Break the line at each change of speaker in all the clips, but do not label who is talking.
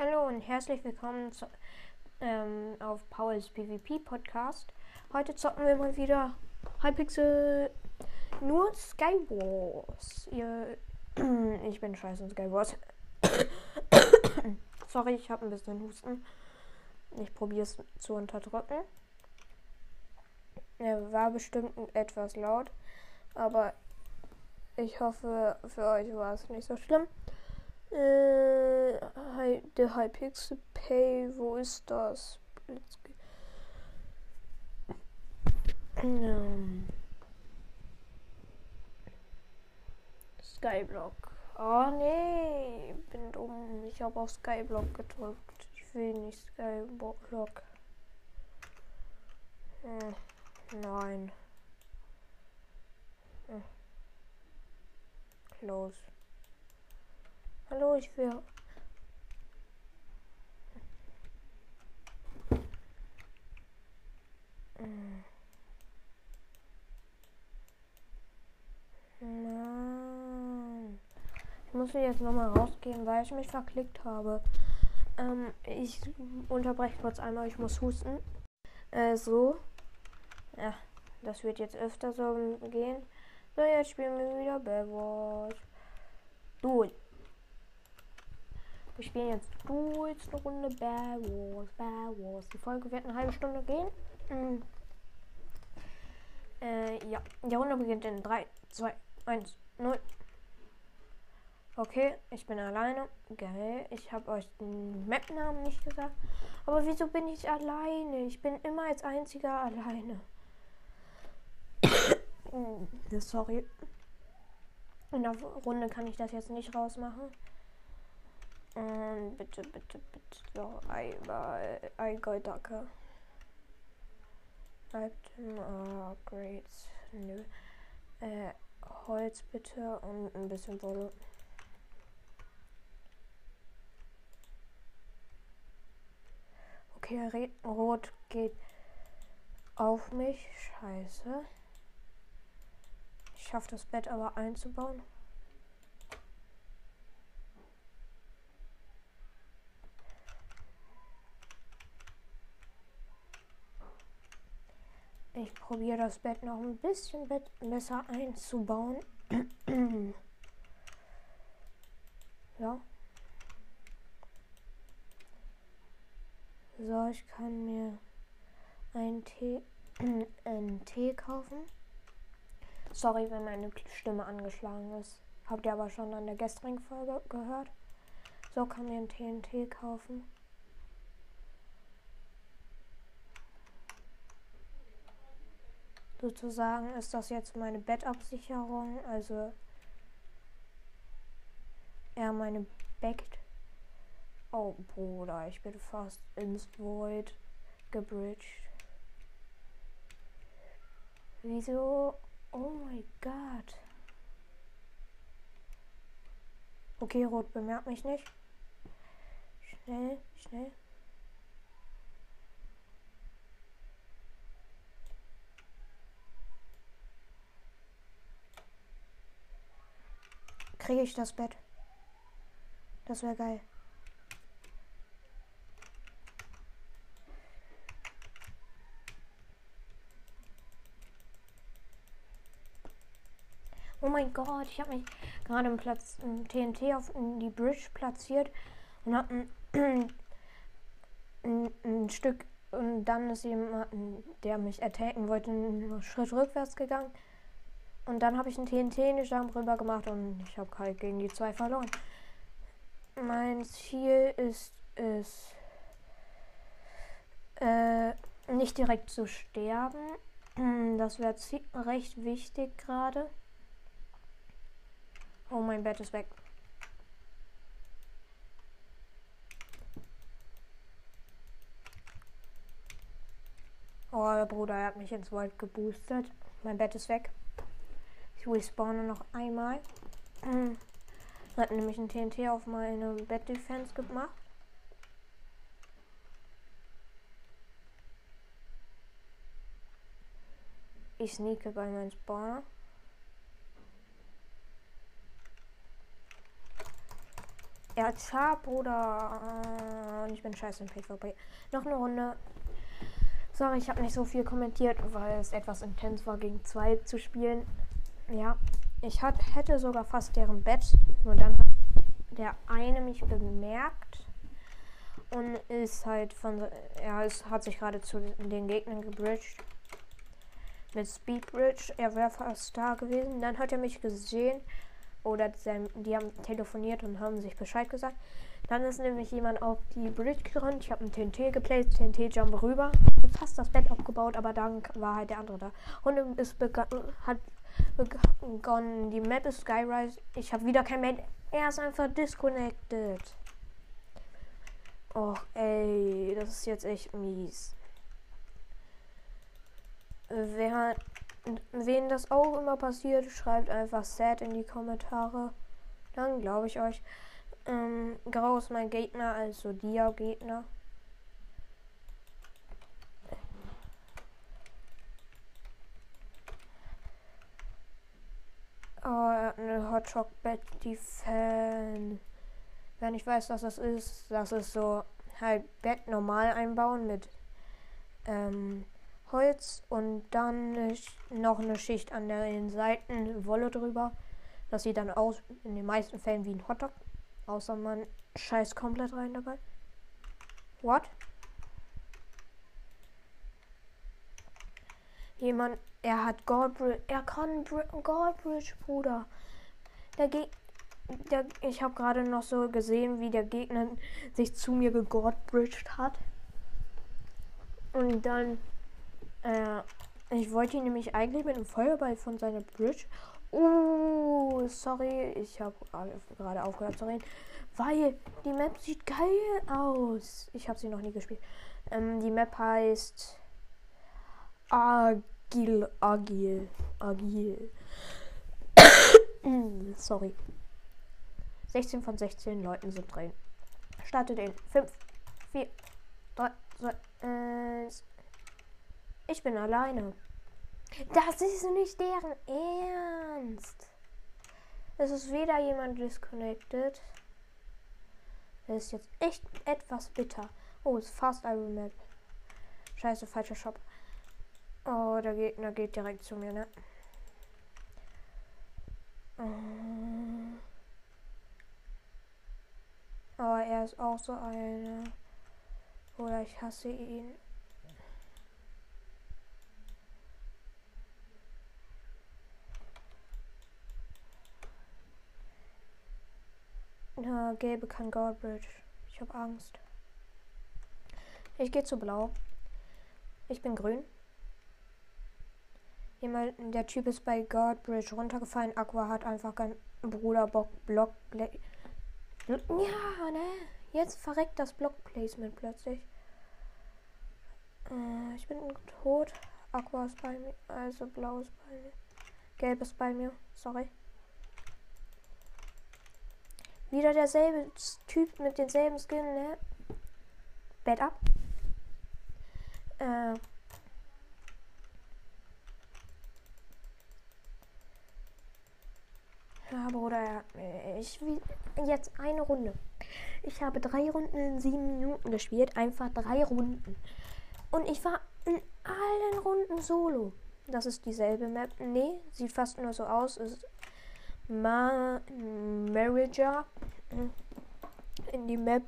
Hallo und herzlich willkommen zu, ähm, auf Pauls PvP Podcast. Heute zocken wir mal wieder Hypixel nur Skywars. Ihr, ich bin scheiße in Skywars. Sorry, ich habe ein bisschen Husten. Ich probiere es zu unterdrücken. Er war bestimmt etwas laut, aber ich hoffe, für euch war es nicht so schlimm. Äh, der Hypixel Pay, wo ist das? Ähm. Skyblock. Oh nee, bin dumm. Ich habe auf Skyblock gedrückt. Ich will nicht Skyblock. Hm, nein. Hm. Close. Hallo, ich will. Mann. Ich muss jetzt nochmal rausgehen, weil ich mich verklickt habe. Ähm, ich unterbreche kurz einmal, ich muss husten. Äh, so. Ja, das wird jetzt öfter so gehen. So, jetzt spielen wir wieder Bad Wars. Du, wir spielen jetzt kurz eine Runde Bear Wars, Bear Wars. Die Folge wird eine halbe Stunde gehen. Mhm. Äh, ja, die Runde beginnt in 3, 2, 1, 0. Okay, ich bin alleine. Geil. Ich habe euch den Map-Namen nicht gesagt. Aber wieso bin ich alleine? Ich bin immer als einziger alleine. Sorry. In der Runde kann ich das jetzt nicht rausmachen. Und bitte, bitte, bitte noch einmal danke. Item Upgrades. Nö. Äh, Holz bitte und ein bisschen Wolle. Okay, Rot geht auf mich. Scheiße. Ich schaffe das Bett aber einzubauen. Ich probiere das Bett noch ein bisschen besser einzubauen. ja. So, ich kann mir einen Tee, einen Tee kaufen. Sorry, wenn meine Stimme angeschlagen ist. Habt ihr aber schon an der gestrigen Folge gehört. So kann mir einen TNT kaufen. Sozusagen ist das jetzt meine Bettabsicherung, also eher meine Bett. Oh Bruder, ich bin fast ins Void gebridged. Wieso? Oh mein Gott. Okay, Rot bemerkt mich nicht. Schnell, schnell. Kriege ich das Bett? Das wäre geil. Oh mein Gott, ich habe mich gerade im Platz im TNT auf die Bridge platziert und habe ein, ein, ein, Stück und dann ist jemand, der mich attacken wollte, einen Schritt rückwärts gegangen. Und dann habe ich einen TNT in den Jump rüber gemacht und ich habe halt gegen die zwei verloren. Mein Ziel ist es, äh, nicht direkt zu sterben. Das wäre recht wichtig gerade. Oh, mein Bett ist weg. Oh, Bruder, er hat mich ins Wald geboostet. Mein Bett ist weg. Ich respawne noch einmal. Ich habe nämlich ein TNT auf meine Bed Defense gemacht. Ich sneake bei meinem Spawner. Ja, Zap oder. Äh, ich bin scheiße im PvP. Noch eine Runde. Sorry, ich habe nicht so viel kommentiert, weil es etwas intens war, gegen zwei zu spielen. Ja, ich hat, hätte sogar fast deren Bett. Nur dann hat der eine mich bemerkt und ist halt von. Ja, es hat sich gerade zu den Gegnern gebridged. Mit Speedbridge. Er wäre fast da gewesen. Dann hat er mich gesehen oder die haben telefoniert und haben sich Bescheid gesagt. Dann ist nämlich jemand auf die Bridge gerannt. Ich habe ein TNT geplayt, TNT-Jump rüber. Fast das Bett abgebaut, aber dann war halt der andere da. Und es hat begonnen. Die Map ist Skyrise. Ich habe wieder kein Mate. Er ist einfach disconnected. Och, ey, das ist jetzt echt mies. Wer wen das auch immer passiert, schreibt einfach sad in die Kommentare. Dann glaube ich euch. Ähm, Grau ist mein Gegner, also Dia-Gegner. Eine Hotshot Betty Fan. Wenn ich weiß, was das ist, das ist so halt Bett normal einbauen mit ähm, Holz und dann noch eine Schicht an den Seiten Wolle drüber. Das sieht dann aus in den meisten Fällen wie ein Hotdog. Außer man scheißt komplett rein dabei. What? Jemand, er hat Goldbridge, er kann Goldbridge, Bruder. Der Ge der, ich habe gerade noch so gesehen, wie der Gegner sich zu mir gegordbridged hat. Und dann äh, ich wollte ihn nämlich eigentlich mit einem Feuerball von seiner Bridge. Oh, sorry, ich habe gerade aufgehört zu reden. Weil die Map sieht geil aus. Ich habe sie noch nie gespielt. Ähm, die Map heißt Agil, Agil, Agil. sorry. 16 von 16 Leuten sind drin. Startet in 5, 4, 3, 2, 1. Ich bin alleine. Das ist nicht deren Ernst. Es ist wieder jemand disconnected. Das ist jetzt echt etwas bitter. Oh, es ist Fast Iron Map. Scheiße, falscher Shop. Oh, der Gegner geht direkt zu mir, ne? Oh, er ist auch so eine. Oder ich hasse ihn. Na, gelbe kann Goldbridge. Ich habe Angst. Ich gehe zu blau. Ich bin grün. Jemand, der Typ ist bei Godbridge runtergefallen. Aqua hat einfach kein Bruder Bock Block. Ja, ne? Jetzt verreckt das Block Placement plötzlich. Äh, ich bin tot. Aqua ist bei mir. Also blau ist bei mir. Gelb ist bei mir. Sorry. Wieder derselbe Typ mit denselben Skin, ne? Bett ab. Äh. Ja, Bruder, ich will jetzt eine Runde. Ich habe drei Runden in sieben Minuten gespielt. Einfach drei Runden. Und ich war in allen Runden solo. Das ist dieselbe Map. Nee, sieht fast nur so aus. Ist Ma Manager in die Map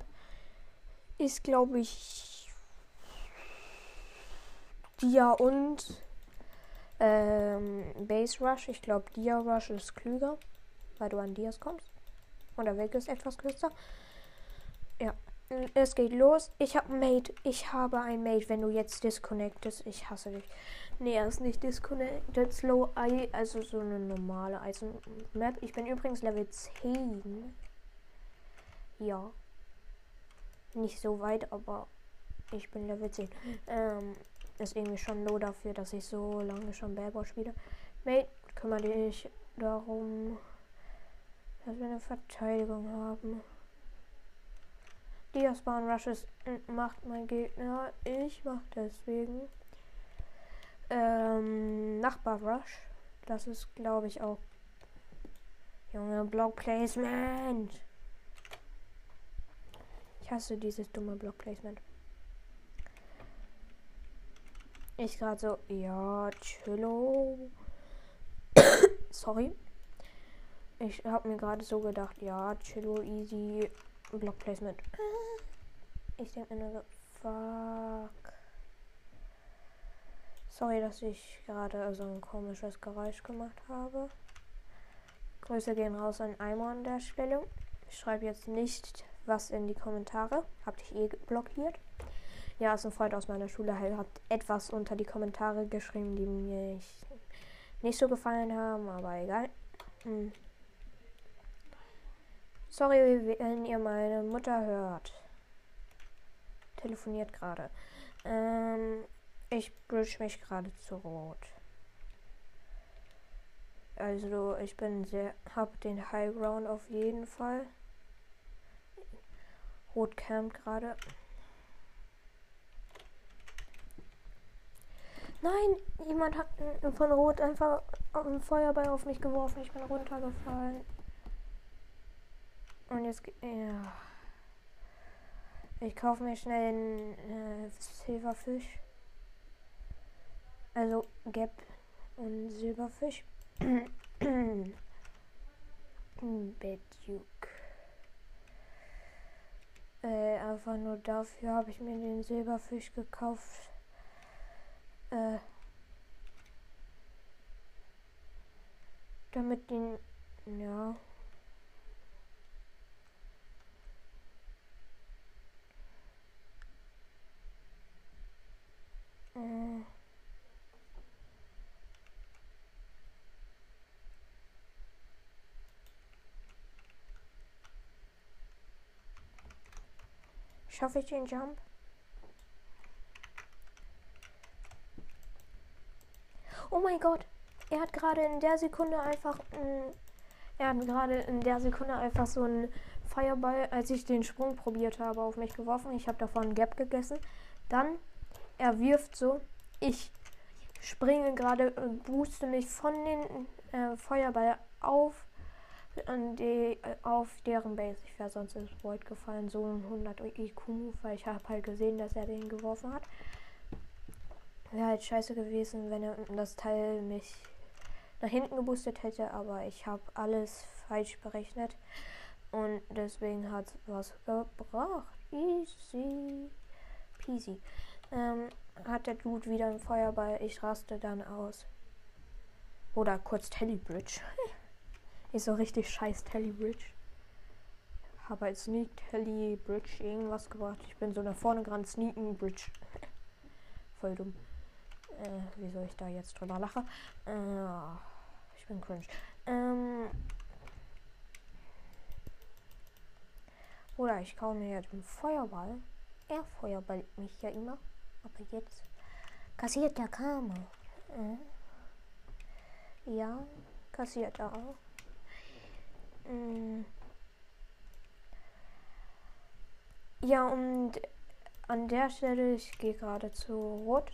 ist, glaube ich, Dia und ähm, Base Rush. Ich glaube, Dia Rush ist klüger, weil du an Dias kommst. Und der Weg ist etwas kürzer. Ja, es geht los. Ich habe Mate. Ich habe ein Mate, wenn du jetzt disconnectest. Ich hasse dich. Nee, er ist nicht disconnected. Slow Eye, also so eine normale Eisen-Map. Ich bin übrigens Level 10. Ja. Nicht so weit, aber ich bin Level 10. Ähm, ist irgendwie schon low dafür, dass ich so lange schon Bad spiele. Mate, kümmere dich darum, dass wir eine Verteidigung haben. Diaspan Rushes macht mein Gegner. Ich mach deswegen. Ähm, Nachbar Rush. Das ist, glaube ich, auch. Junge, Block Placement. Ich hasse dieses dumme Block-Placement. Ich gerade so, ja, chillo. Sorry. Ich habe mir gerade so gedacht, ja, chillo, easy, Block-Placement. Ich denke mir nur so, fuck. Sorry, dass ich gerade so ein komisches Geräusch gemacht habe. Grüße gehen raus an Eimer an der Stelle. Ich schreibe jetzt nicht was in die Kommentare. Hab dich eh blockiert. Ja, ist ein Freund aus meiner Schule. Hat etwas unter die Kommentare geschrieben, die mir nicht so gefallen haben, aber egal. Hm. Sorry, wenn ihr meine Mutter hört. Telefoniert gerade. Ähm, ich bridge mich gerade zu rot. Also ich bin sehr, hab den High Ground auf jeden Fall. Rot campt gerade. Nein, jemand hat von Rot einfach einen Feuerball auf mich geworfen. Ich bin runtergefallen. Und jetzt, ja. Ich kaufe mir schnell einen äh, Silberfisch. Also Gap und Silberfisch. Bedjuk. Äh, einfach nur dafür habe ich mir den Silberfisch gekauft. Äh, damit den, ja. Schaffe ich den Jump? Oh mein Gott, er hat gerade in der Sekunde einfach. Mh, er hat gerade in der Sekunde einfach so einen Feuerball, als ich den Sprung probiert habe, auf mich geworfen. Ich habe davon Gap gegessen. Dann, er wirft so. Ich springe gerade und booste mich von den äh, Feuerball auf die, äh, auf deren Base. Ich wäre sonst ins Void gefallen. So ein 100 IQ, weil ich habe halt gesehen, dass er den geworfen hat. Wäre halt scheiße gewesen, wenn er das Teil mich nach hinten geboostet hätte, aber ich habe alles falsch berechnet. Und deswegen hat was gebracht. Easy peasy. Ähm, hat der Dude wieder einen Feuerball. Ich raste dann aus. Oder kurz Telebridge. ist so richtig scheiß Telebridge. Habe als Sneak Telebridge irgendwas gebracht. Ich bin so nach vorne gerannt. Sneaken Bridge. Voll dumm. Äh, wieso ich da jetzt drüber lache? Äh, ich bin cringe. Ähm. Oder ich kaufe mir jetzt einen Feuerball. Er feuerballt mich ja immer. Aber jetzt kassiert der Karma. Äh. Ja, kassiert er auch. Mm. Ja, und an der Stelle, ich gehe gerade zu Rot.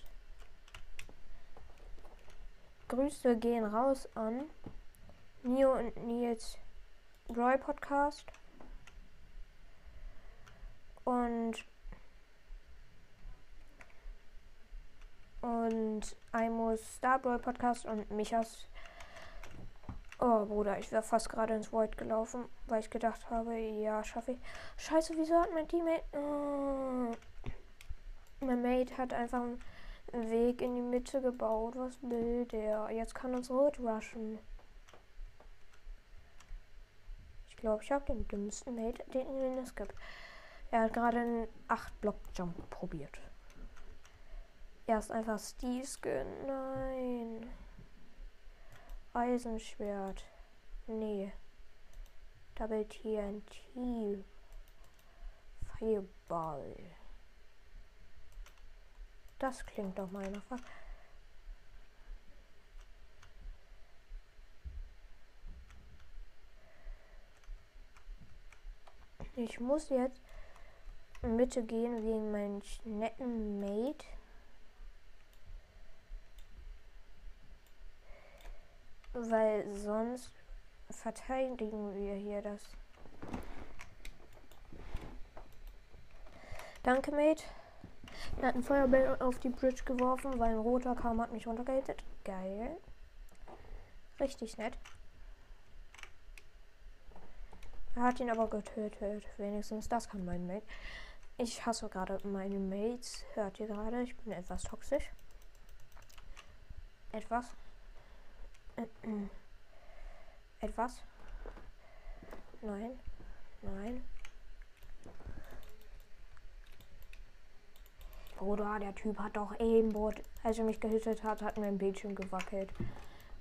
Grüße gehen raus an Nio und Nils Roy Podcast. Und und Imos Starboy Podcast und Michas. Oh Bruder, ich wäre fast gerade ins Void gelaufen, weil ich gedacht habe, ja, schaffe ich. Scheiße, wieso hat mein Teammate. Oh. Mein Mate hat einfach einen Weg in die Mitte gebaut. Was will der? Jetzt kann uns rot rushen. Ich glaube, ich habe den dümmsten Mate, den es gibt. Er hat gerade einen 8-Block-Jump probiert. Er ist einfach Steve Skin. Nein. Eisenschwert. Nee. Double TNT. Fireball. Das klingt doch mal einfach. Ich muss jetzt Mitte gehen wegen meinem netten Mate. Weil sonst verteidigen wir hier das. Danke, Mate. Er hat einen Feuerball auf die Bridge geworfen, weil ein roter kam, hat mich runtergehittet. Geil. Richtig nett. Er hat ihn aber getötet. Wenigstens das kann mein Mate. Ich hasse gerade meine Mates. Hört ihr gerade? Ich bin etwas toxisch. Etwas. Etwas. Nein. Nein. Bruder, der Typ hat doch Aimbot. Als er mich gehittet hat, hat mein Bildschirm gewackelt.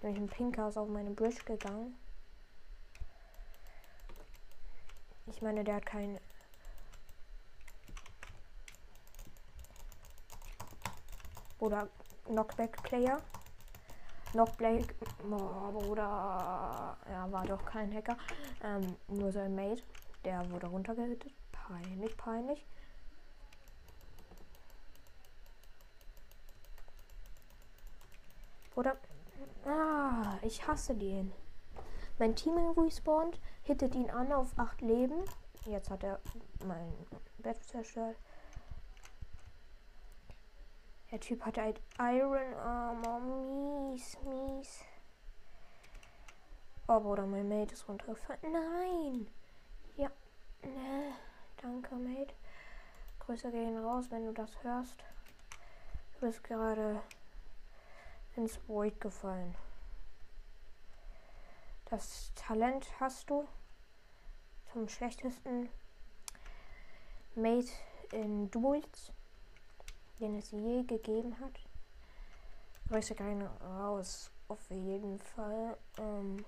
Bin ich ein Pinker auf meine Bridge gegangen. Ich meine, der hat kein. Oder Knockback Player. Knockback. Oh, Bruder. Ja, war doch kein Hacker. Ähm, nur sein Mate. Der wurde runtergehittet. Peinlich, peinlich. Oder. Ah, ich hasse den. Mein Team respawnt, hittet ihn an auf 8 Leben. Jetzt hat er mein Bett zerstört. Der Typ hat halt Iron Armor. Mies, mies. Oh, Bruder, mein Mate ist runtergefallen. Nein! Ja. Ne. Danke, Mate. Grüße gehen raus, wenn du das hörst. Du bist gerade ins Void gefallen. Das Talent hast du zum schlechtesten Mate in Duels, den es je gegeben hat. Grüße keine raus, auf jeden Fall. Ähm,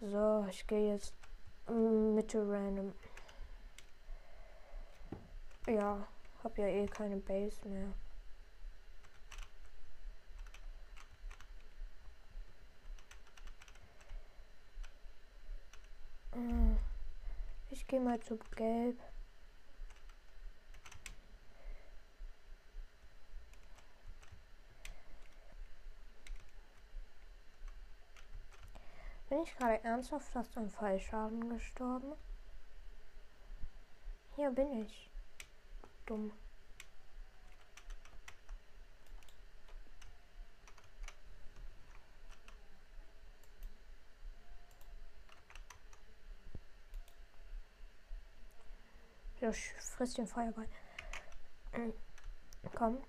so, ich gehe jetzt Mitte random. Ja, hab ja eh keine Base mehr. Äh, ich gehe mal zu Gelb. Bin ich gerade ernsthaft fast am Fallschaden gestorben? Hier bin ich. Dumm. Ja, frisst den Feuerball. Mhm. Komm.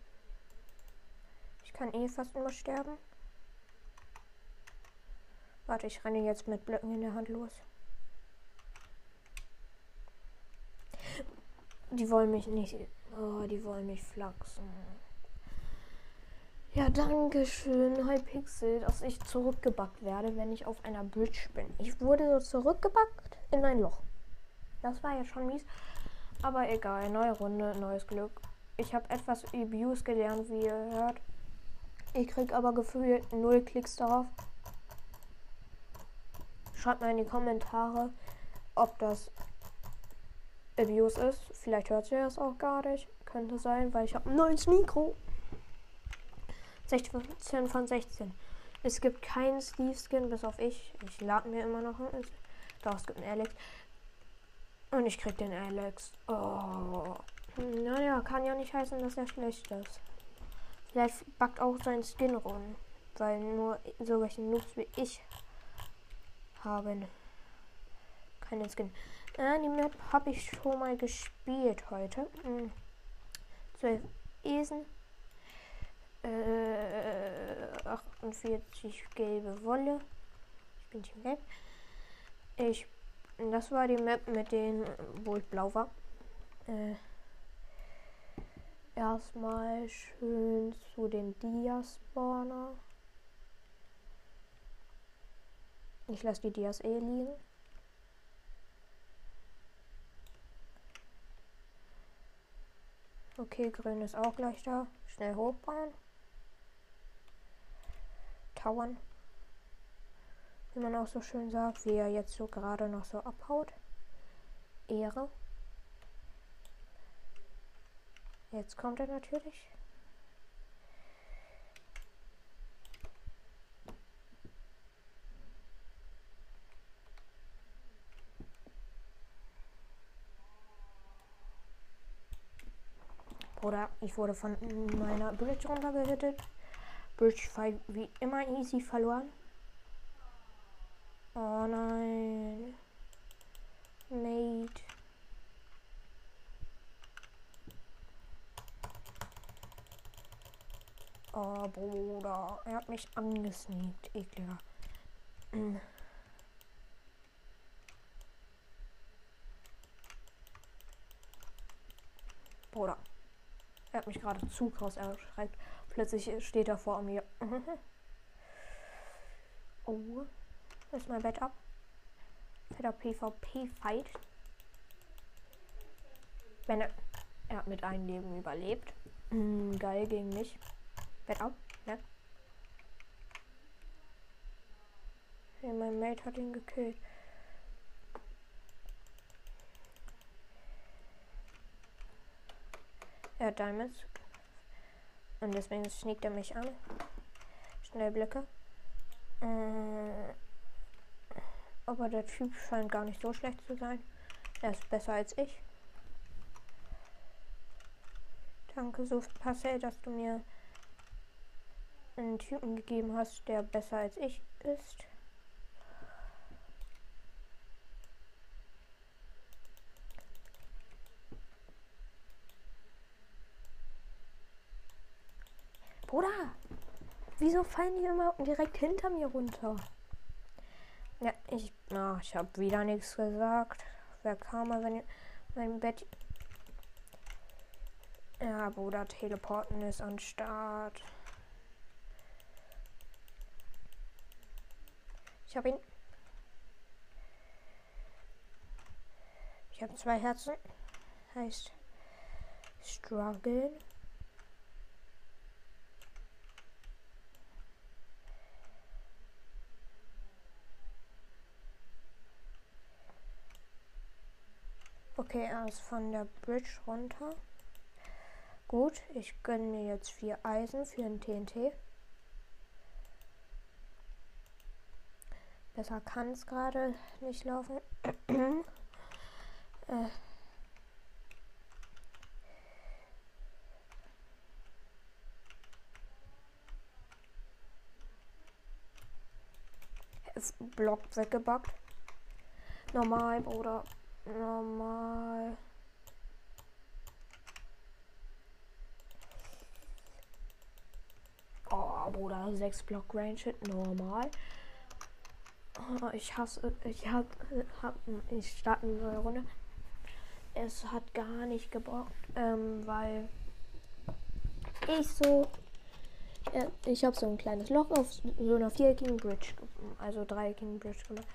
Ich kann eh fast immer sterben. Warte, ich renne jetzt mit Blöcken in der Hand los. Die wollen mich nicht. Oh, die wollen mich flachsen. Ja, danke schön, Hypixel, dass ich zurückgebackt werde, wenn ich auf einer Bridge bin. Ich wurde so zurückgebackt in ein Loch. Das war ja schon mies. Aber egal, neue Runde, neues Glück. Ich habe etwas Abuse gelernt, wie ihr hört. Ich krieg aber gefühlt null Klicks darauf. Schreibt mal in die Kommentare, ob das Abuse ist. Vielleicht hört ihr es auch gar nicht. Könnte sein, weil ich habe ein neues Mikro. 16 von 16. Es gibt keinen Steve-Skin, bis auf ich. Ich lade mir immer noch einen. Doch, es gibt einen Alex. Und ich krieg den Alex. Oh. Naja, kann ja nicht heißen, dass er schlecht ist. Vielleicht backt auch sein Skin rum. Weil nur so welche Noobs wie ich haben keinen Skin. Äh, die Map habe ich schon mal gespielt heute. Hm. 12 Esen. Äh, 48 gelbe Wolle. Ich bin Team Gelb. Ich das war die Map mit den, wo ich blau war. Äh, erstmal schön zu den Dia-Spawner. Ich lasse die Dias eh liegen. Okay, grün ist auch gleich da. Schnell hochbauen. Tauern wie man auch so schön sagt, wie er jetzt so gerade noch so abhaut. Ehre. Jetzt kommt er natürlich. Oder ich wurde von meiner Bridge runtergehittet. Bridge Fight wie immer easy verloren. Oh nein. Mate. Oh, Bruder. Er hat mich angesneakt. Ekliger. Bruder. Er hat mich gerade zu krass erschreckt. Plötzlich steht er vor mir. oh. Ist mein Bett ab. Fetter PvP-Fight. Wenn er. Er hat mit einem Leben überlebt. Mm, geil gegen mich. Bett ab. Ne? Hey, mein Mate hat ihn gekillt. Er hat Diamonds. Und deswegen sneakt er mich an. Schnell Blicke. Äh, aber der Typ scheint gar nicht so schlecht zu sein. Er ist besser als ich. Danke, so dass du mir einen Typen gegeben hast, der besser als ich ist. Bruder, wieso fallen die immer direkt hinter mir runter? Ja, ich, na, ich habe wieder nichts gesagt. Wer kam mal, wenn mein Bett. Ja, Bruder, Teleporten ist an Start. Ich habe ihn. Ich habe zwei Herzen. Heißt Struggle. Okay, er ist von der Bridge runter. Gut, ich gönne mir jetzt vier Eisen für ein TNT. Besser kann es gerade nicht laufen. äh. Block weggebackt. Normal, Bruder. Normal. Oh, Bruder, 6 Block Range Hit, normal. Oh, ich hasse, ich hab, hab ich starte eine neue Runde. Es hat gar nicht gebockt, ähm, weil ich so, ja, ich habe so ein kleines Loch auf so einer viereckigen Bridge, also dreieckigen Bridge gemacht.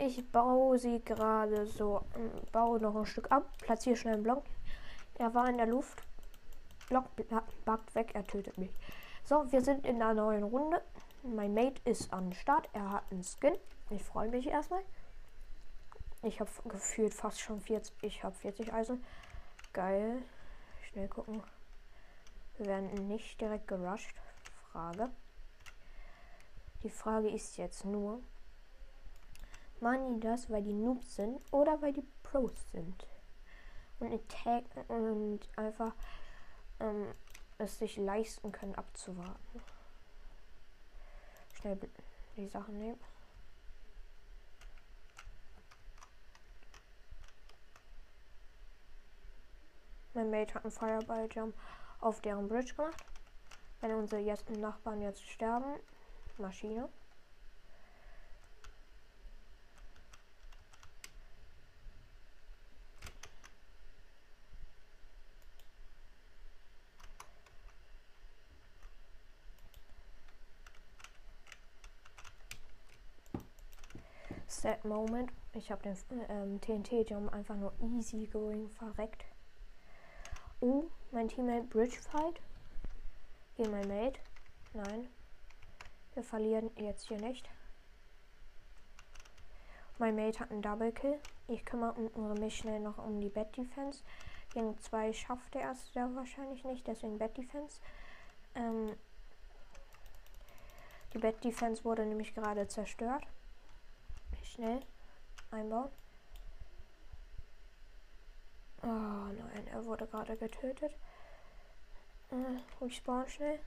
Ich baue sie gerade so, ähm, baue noch ein Stück ab, platziere schnell einen Block. Er war in der Luft. Block backt weg, er tötet mich. So, wir sind in einer neuen Runde. Mein Mate ist am Start. Er hat einen Skin. Ich freue mich erstmal. Ich habe gefühlt fast schon 40. Ich habe 40 Eisen. Geil. Schnell gucken. Wir werden nicht direkt gerusht. Frage. Die Frage ist jetzt nur, machen die das, weil die Noobs sind oder weil die Pros sind? Und Attack und einfach ähm, es sich leisten können abzuwarten schnell die Sachen nehmen. Mein Mate hat einen Fireball Jump auf deren Bridge gemacht. Wenn unsere jetzt Nachbarn jetzt sterben, Maschine. Sad Moment. Ich habe den ähm, TNT-Jump einfach nur easy going verreckt. Oh, mein Teammate Bridge Fight. Gegen mein Mate. Nein. Wir verlieren jetzt hier nicht. Mein Mate hat einen Double Kill. Ich kümmere mich schnell noch um die Bed Defense. Gegen zwei schafft er es ja wahrscheinlich nicht, deswegen Bed Defense. Ähm, die Bed Defense wurde nämlich gerade zerstört. Schnell einbauen. Oh nein, er wurde gerade getötet. Äh, ich spawn schnell.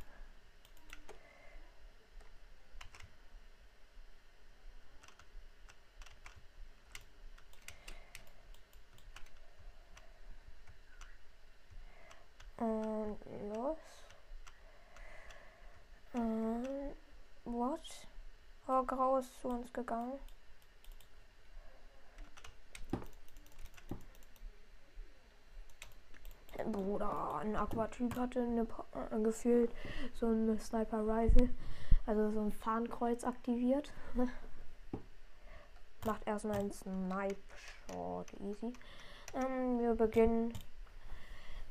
Und los. Ähm, what? Oh, ist zu uns gegangen. Bruder, ein Aquatyp hatte eine, äh, gefühlt so ein Sniper Rifle, also so ein Fahnenkreuz aktiviert. Macht erstmal einen Snipe Shot, easy. Ähm, wir beginnen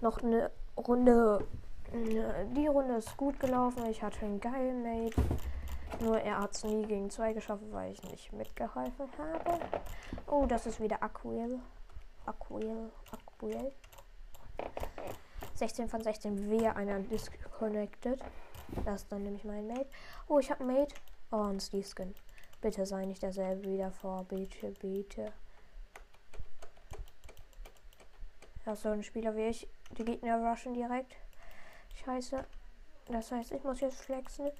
noch eine Runde. Die Runde ist gut gelaufen. Ich hatte einen geilen Mate. Nur er hat es nie gegen zwei geschafft, weil ich nicht mitgeholfen habe. Oh, das ist wieder Aquil. Aquil. Aquil. 16 von 16. Wer einer disconnected. Das ist dann nämlich mein Mate. Oh, ich habe Mate. Oh, ein Steve Skin. Bitte sei nicht derselbe wieder vor. Bitte, bitte. Ja, so ein Spieler wie ich. Die Gegner rushen direkt. Scheiße. Das heißt, ich muss jetzt flexen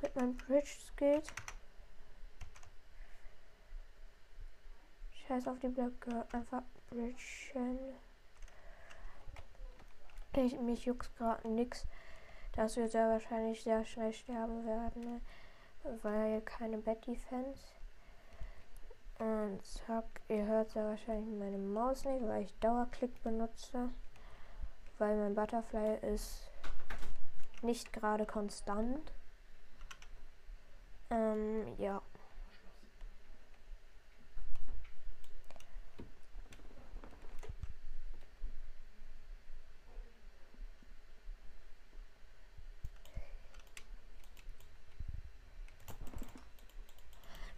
mit meinem Bridge Skills. Scheiß auf die Blöcke. Einfach bridgen. Ich, mich juckt gerade nix, dass wir sehr wahrscheinlich sehr schnell sterben werden, ne? weil keine Betty-Fans. Und zack, ihr hört sehr wahrscheinlich meine Maus nicht, weil ich Dauerklick benutze, weil mein Butterfly ist nicht gerade konstant. Ähm, ja.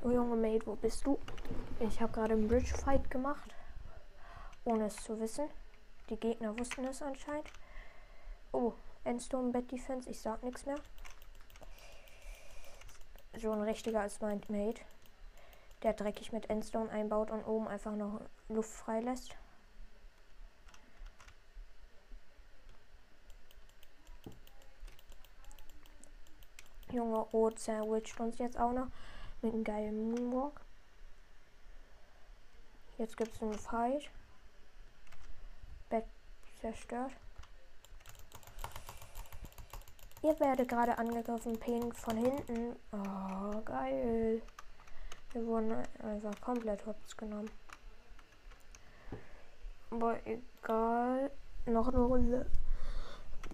Oh Junge Mate, wo bist du? Ich habe gerade einen Bridge Fight gemacht, ohne es zu wissen. Die Gegner wussten es anscheinend. Oh, Endstone Bed Defense, ich sag nichts mehr. So ein richtiger als mein Mate, der dreckig mit Endstone einbaut und oben einfach noch Luft freilässt. Junge Rot sandwiched uns jetzt auch noch mit einem geilen Moonwalk. Jetzt gibt es einen Fight. Bett zerstört. Ihr werdet gerade angegriffen, Pink von hinten. Oh, geil. Wir wurden einfach komplett hops genommen. Aber egal. Noch eine Runde.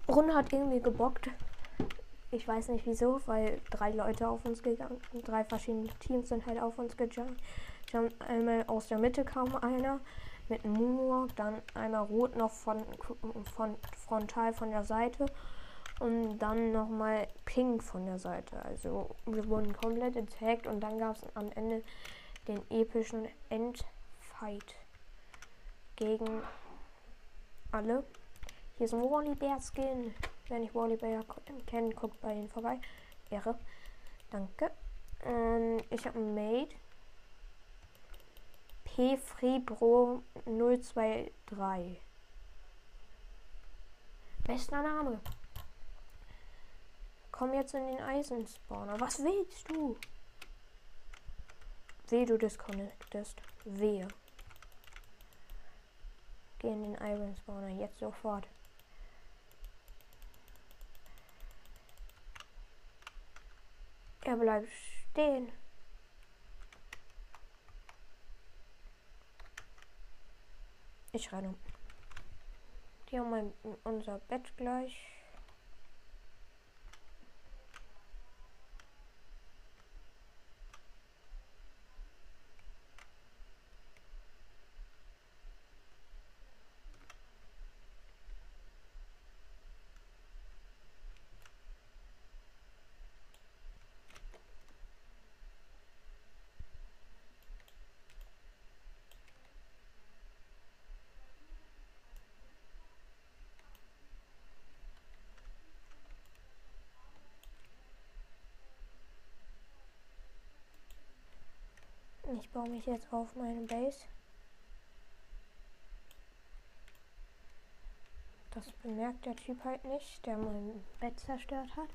Runde hat irgendwie gebockt. Ich weiß nicht wieso, weil drei Leute auf uns gegangen sind. Drei verschiedene Teams sind halt auf uns gejumpt. Einmal aus der Mitte kam einer mit einem Moonwalk, dann einmal rot noch von, von frontal von der Seite und dann nochmal pink von der Seite. Also wir wurden komplett attacked und dann gab es am Ende den epischen Endfight gegen alle. Hier ist ein Wally Bear Skin. Wenn ich Wally Bear kenne, guckt bei ihnen vorbei. Ehre. Danke. Ähm, ich habe ein Mate. P Fribro 023. Bester Name. Komm jetzt in den Eisenspawner. Was willst du? Weh, du disconnectest. Wehe. Geh in den Iron Spawner. Jetzt sofort. Er bleibt stehen. Ich renne. Die haben mein, unser Bett gleich. Ich baue mich jetzt auf meine Base. Das bemerkt der Typ halt nicht, der mein Bett zerstört hat.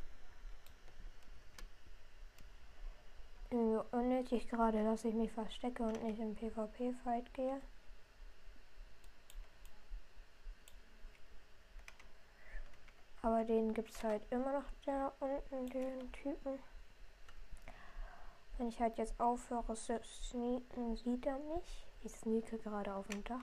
Irgendwie unnötig gerade, dass ich mich verstecke und nicht im PvP-Fight gehe. Aber den gibt es halt immer noch da unten, den Typen. Wenn ich halt jetzt aufhöre sieht er mich. Ich sneake gerade auf dem Dach.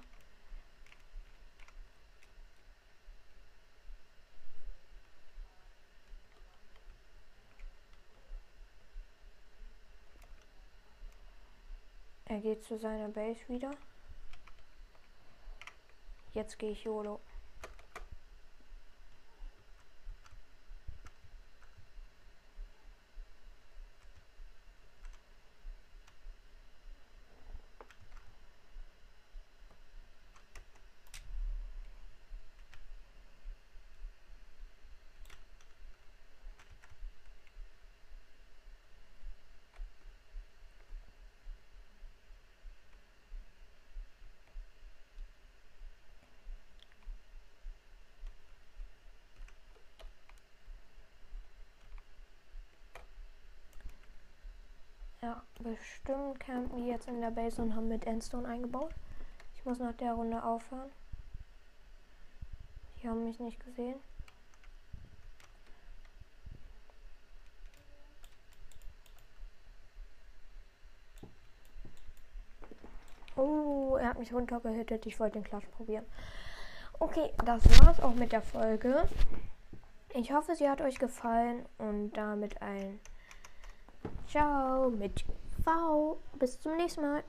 Er geht zu seiner Base wieder. Jetzt gehe ich YOLO. Ja, bestimmt campen die jetzt in der Base und haben mit Endstone eingebaut. Ich muss nach der Runde aufhören. Die haben mich nicht gesehen. Oh, er hat mich runtergehittet. Ich wollte den Klatsch probieren. Okay, das war's auch mit der Folge. Ich hoffe, sie hat euch gefallen und damit ein Ciao mit V. Bis zum nächsten Mal.